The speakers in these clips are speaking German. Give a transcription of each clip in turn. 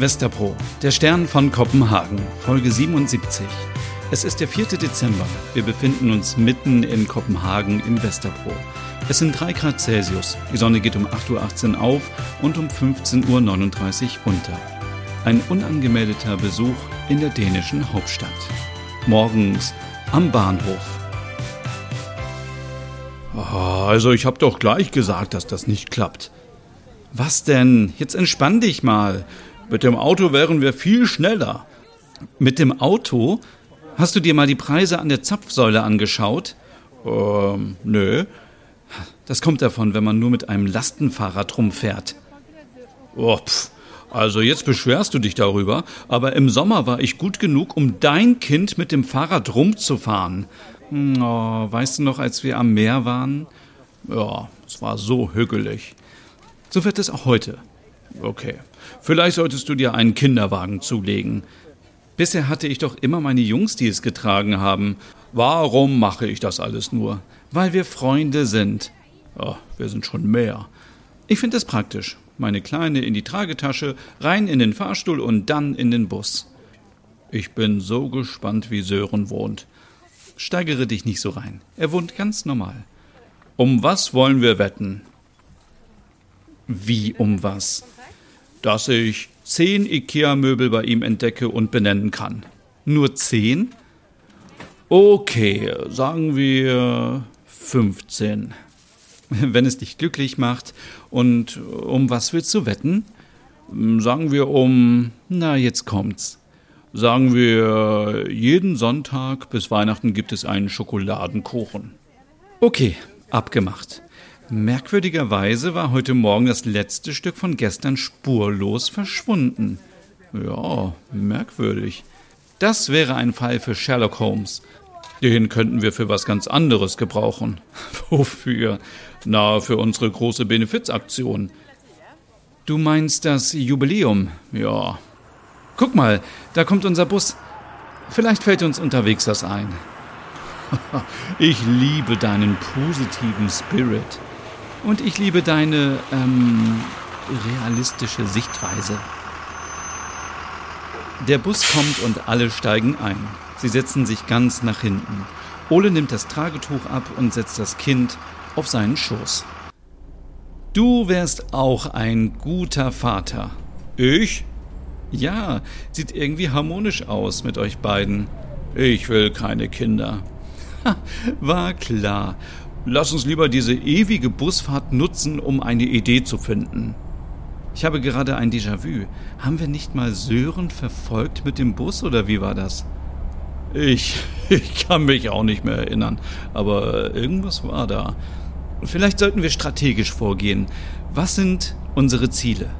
Westerpro, der Stern von Kopenhagen, Folge 77. Es ist der 4. Dezember. Wir befinden uns mitten in Kopenhagen im Westerpro. Es sind 3 Grad Celsius. Die Sonne geht um 8.18 Uhr auf und um 15.39 Uhr unter. Ein unangemeldeter Besuch in der dänischen Hauptstadt. Morgens am Bahnhof. Also ich hab doch gleich gesagt, dass das nicht klappt. Was denn? Jetzt entspann dich mal. Mit dem Auto wären wir viel schneller. Mit dem Auto? Hast du dir mal die Preise an der Zapfsäule angeschaut? Ähm, nö. Das kommt davon, wenn man nur mit einem Lastenfahrrad rumfährt. Oh, pff. Also jetzt beschwerst du dich darüber, aber im Sommer war ich gut genug, um dein Kind mit dem Fahrrad rumzufahren. Hm, oh, weißt du noch, als wir am Meer waren? Ja, es war so hügelig. So wird es auch heute. Okay. Vielleicht solltest du dir einen Kinderwagen zulegen. Bisher hatte ich doch immer meine Jungs, die es getragen haben. Warum mache ich das alles nur? Weil wir Freunde sind. Oh, wir sind schon mehr. Ich finde es praktisch. Meine Kleine in die Tragetasche, rein in den Fahrstuhl und dann in den Bus. Ich bin so gespannt, wie Sören wohnt. Steigere dich nicht so rein. Er wohnt ganz normal. Um was wollen wir wetten? Wie um was? Dass ich zehn IKEA-Möbel bei ihm entdecke und benennen kann. Nur zehn? Okay, sagen wir 15. Wenn es dich glücklich macht. Und um was willst du wetten? Sagen wir um. Na, jetzt kommt's. Sagen wir, jeden Sonntag bis Weihnachten gibt es einen Schokoladenkuchen. Okay, abgemacht. Merkwürdigerweise war heute Morgen das letzte Stück von gestern spurlos verschwunden. Ja, merkwürdig. Das wäre ein Fall für Sherlock Holmes. Den könnten wir für was ganz anderes gebrauchen. Wofür? Na, für unsere große Benefizaktion. Du meinst das Jubiläum? Ja. Guck mal, da kommt unser Bus. Vielleicht fällt uns unterwegs das ein. ich liebe deinen positiven Spirit. Und ich liebe deine ähm, realistische Sichtweise. Der Bus kommt und alle steigen ein. Sie setzen sich ganz nach hinten. Ole nimmt das Tragetuch ab und setzt das Kind auf seinen Schoß. Du wärst auch ein guter Vater. Ich? Ja, sieht irgendwie harmonisch aus mit euch beiden. Ich will keine Kinder. War klar. Lass uns lieber diese ewige Busfahrt nutzen, um eine Idee zu finden. Ich habe gerade ein Déjà-vu. Haben wir nicht mal Sören verfolgt mit dem Bus oder wie war das? Ich, ich kann mich auch nicht mehr erinnern, aber irgendwas war da. Vielleicht sollten wir strategisch vorgehen. Was sind unsere Ziele?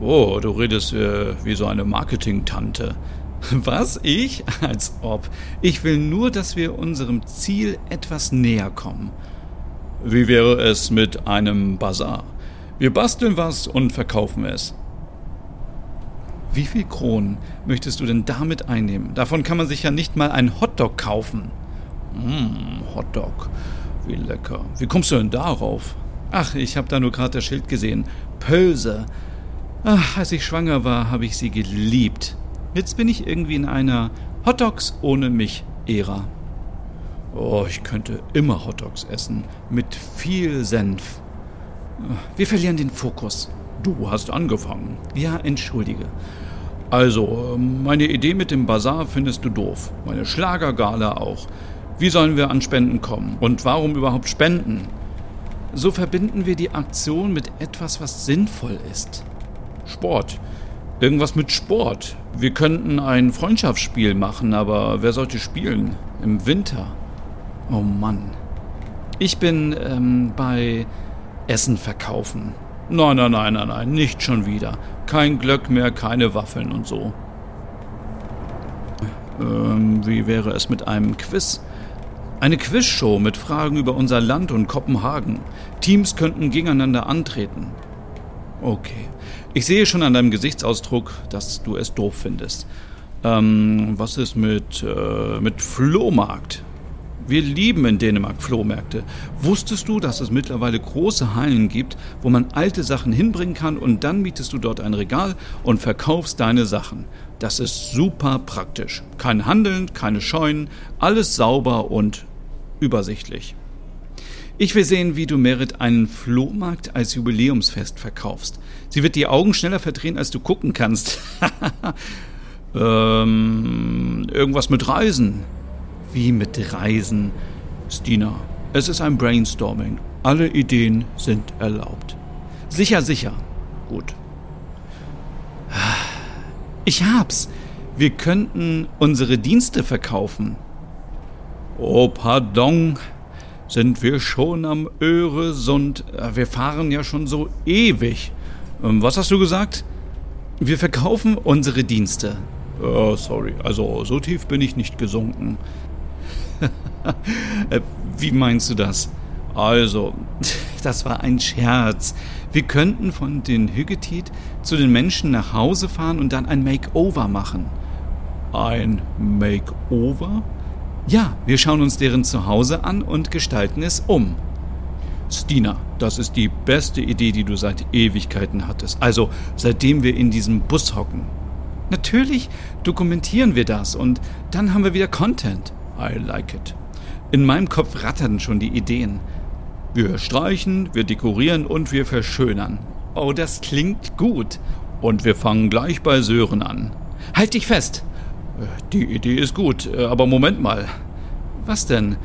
Oh, du redest äh, wie so eine Marketing-Tante. Was? Ich? Als ob. Ich will nur, dass wir unserem Ziel etwas näher kommen. Wie wäre es mit einem Bazar? Wir basteln was und verkaufen es. Wie viel Kronen möchtest du denn damit einnehmen? Davon kann man sich ja nicht mal einen Hotdog kaufen. Mmh, Hotdog. Wie lecker. Wie kommst du denn darauf? Ach, ich habe da nur gerade das Schild gesehen. Pölse. Ach, als ich schwanger war, habe ich sie geliebt. Jetzt bin ich irgendwie in einer Hotdogs ohne mich Ära. Oh, ich könnte immer Hotdogs essen. Mit viel Senf. Wir verlieren den Fokus. Du hast angefangen. Ja, entschuldige. Also, meine Idee mit dem Bazar findest du doof. Meine Schlagergala auch. Wie sollen wir an Spenden kommen? Und warum überhaupt spenden? So verbinden wir die Aktion mit etwas, was sinnvoll ist. Sport. Irgendwas mit Sport. Wir könnten ein Freundschaftsspiel machen, aber wer sollte spielen? Im Winter. Oh Mann. Ich bin ähm, bei Essen verkaufen. Nein, nein, nein, nein, nein, nicht schon wieder. Kein Glöck mehr, keine Waffeln und so. Ähm, wie wäre es mit einem Quiz? Eine Quizshow mit Fragen über unser Land und Kopenhagen. Teams könnten gegeneinander antreten. Okay. Ich sehe schon an deinem Gesichtsausdruck, dass du es doof findest. Ähm, was ist mit, äh, mit Flohmarkt? Wir lieben in Dänemark Flohmärkte. Wusstest du, dass es mittlerweile große Hallen gibt, wo man alte Sachen hinbringen kann und dann mietest du dort ein Regal und verkaufst deine Sachen? Das ist super praktisch. Kein Handeln, keine Scheunen, alles sauber und übersichtlich. Ich will sehen, wie du Merit einen Flohmarkt als Jubiläumsfest verkaufst. Sie wird die Augen schneller verdrehen, als du gucken kannst. ähm, irgendwas mit Reisen. Wie mit Reisen? Stina, es ist ein Brainstorming. Alle Ideen sind erlaubt. Sicher, sicher. Gut. Ich hab's. Wir könnten unsere Dienste verkaufen. Oh, pardon sind wir schon am Öresund. Äh, wir fahren ja schon so ewig. Ähm, was hast du gesagt? Wir verkaufen unsere Dienste. Oh, sorry, also so tief bin ich nicht gesunken. Äh, wie meinst du das? Also, das war ein Scherz. Wir könnten von den Hüggetit zu den Menschen nach Hause fahren und dann ein Makeover machen. Ein Makeover? Ja, wir schauen uns deren Zuhause an und gestalten es um. Stina, das ist die beste Idee, die du seit Ewigkeiten hattest. Also seitdem wir in diesem Bus hocken. Natürlich dokumentieren wir das und dann haben wir wieder Content. I like it. In meinem Kopf ratterten schon die Ideen. Wir streichen, wir dekorieren und wir verschönern. Oh, das klingt gut. Und wir fangen gleich bei Sören an. Halt dich fest! Die Idee ist gut, äh, aber Moment mal. Was denn?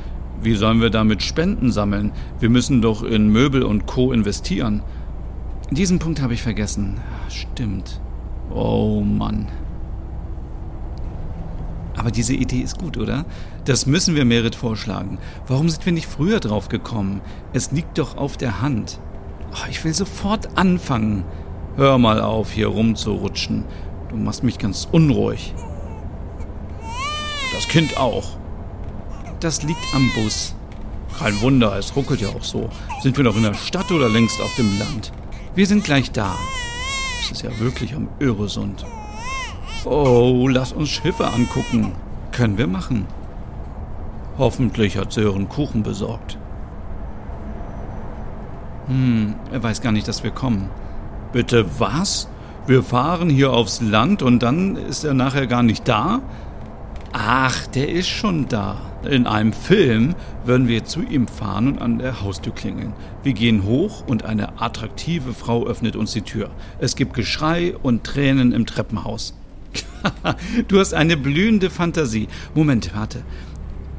Wie sollen wir damit Spenden sammeln? Wir müssen doch in Möbel und Co. investieren. Diesen Punkt habe ich vergessen. Stimmt. Oh Mann. Aber diese Idee ist gut, oder? Das müssen wir Merit vorschlagen. Warum sind wir nicht früher drauf gekommen? Es liegt doch auf der Hand. Oh, ich will sofort anfangen. Hör mal auf, hier rumzurutschen. Du machst mich ganz unruhig. Das Kind auch. Das liegt am Bus. Kein Wunder, es ruckelt ja auch so. Sind wir noch in der Stadt oder längst auf dem Land? Wir sind gleich da. Es ist ja wirklich am Öresund. Oh, lass uns Schiffe angucken. Können wir machen. Hoffentlich hat Sören Kuchen besorgt. Hm, er weiß gar nicht, dass wir kommen. Bitte was? Wir fahren hier aufs Land und dann ist er nachher gar nicht da? Ach, der ist schon da. In einem Film würden wir zu ihm fahren und an der Haustür klingeln. Wir gehen hoch und eine attraktive Frau öffnet uns die Tür. Es gibt Geschrei und Tränen im Treppenhaus. du hast eine blühende Fantasie. Moment, warte.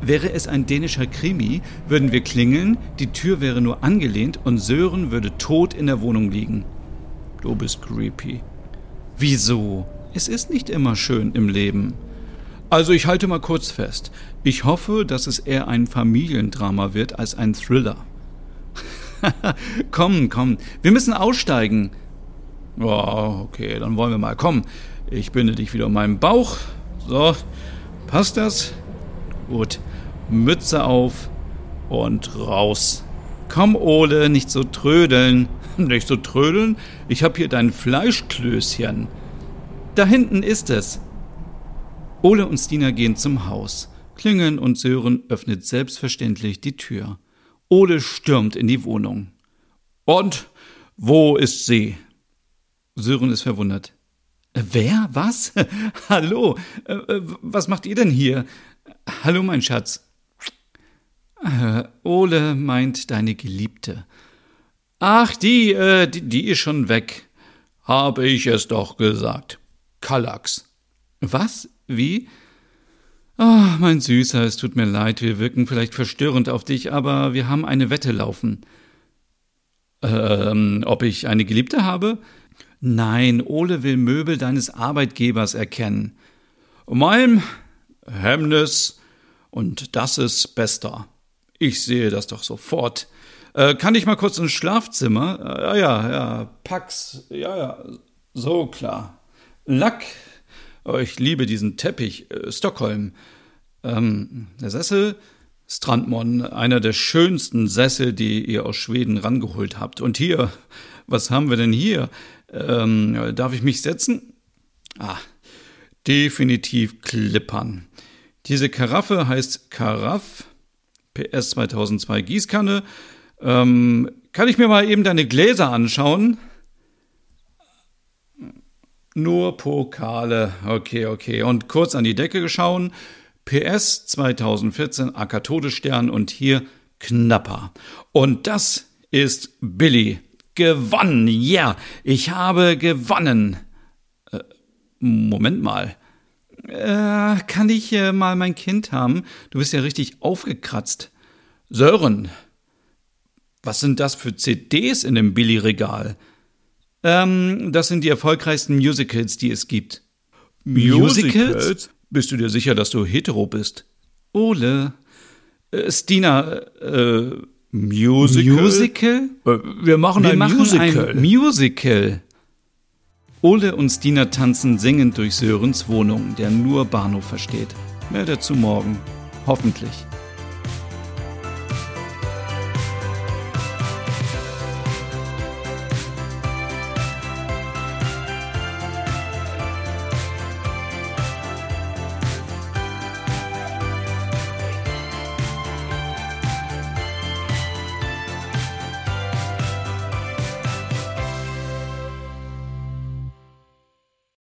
Wäre es ein dänischer Krimi, würden wir klingeln, die Tür wäre nur angelehnt und Sören würde tot in der Wohnung liegen. Du bist creepy. Wieso? Es ist nicht immer schön im Leben. Also ich halte mal kurz fest. Ich hoffe, dass es eher ein Familiendrama wird als ein Thriller. komm, komm, wir müssen aussteigen. Oh, okay, dann wollen wir mal. Komm, ich binde dich wieder um meinen Bauch. So, passt das? Gut, Mütze auf und raus. Komm, Ole, nicht so trödeln. Nicht so trödeln? Ich hab hier dein Fleischklößchen. Da hinten ist es. Ole und Stina gehen zum Haus. Klingeln und Sören öffnet selbstverständlich die Tür. Ole stürmt in die Wohnung. Und wo ist sie? Sören ist verwundert. Wer? Was? Hallo? Äh, äh, was macht ihr denn hier? Hallo, mein Schatz. Äh, Ole meint deine Geliebte. Ach, die, äh, die, die ist schon weg. Habe ich es doch gesagt. Kallax. Was? Wie? Oh, mein Süßer, es tut mir leid, wir wirken vielleicht verstörend auf dich, aber wir haben eine Wette laufen. Ähm, ob ich eine Geliebte habe? Nein, Ole will Möbel deines Arbeitgebers erkennen. Mein Hemmnis und das ist bester. Ich sehe das doch sofort. Äh, kann ich mal kurz ins Schlafzimmer? Äh, ja, ja, Pax, ja, ja, so klar. Lack, Oh, ich liebe diesen Teppich. Äh, Stockholm. Ähm, der Sessel. Strandmon, einer der schönsten Sessel, die ihr aus Schweden rangeholt habt. Und hier, was haben wir denn hier? Ähm, darf ich mich setzen? Ah, definitiv Klippern. Diese Karaffe heißt Karaff. PS 2002 Gießkanne. Ähm, kann ich mir mal eben deine Gläser anschauen? Nur Pokale. Okay, okay. Und kurz an die Decke geschaut. PS 2014 AK Todesstern und hier Knapper. Und das ist Billy. Gewonnen. Ja, yeah, ich habe gewonnen. Äh, Moment mal. Äh, kann ich äh, mal mein Kind haben? Du bist ja richtig aufgekratzt. Sören, was sind das für CDs in dem Billy-Regal? Ähm, das sind die erfolgreichsten Musicals, die es gibt. Musicals? Bist du dir sicher, dass du hetero bist? Ole. Äh, Stina, äh, Musical? Musical? Äh, wir machen Wir ein machen Musical. ein Musical. Ole und Stina tanzen singend durch Sörens Wohnung, der nur Bahnhof versteht. Mehr dazu morgen. Hoffentlich.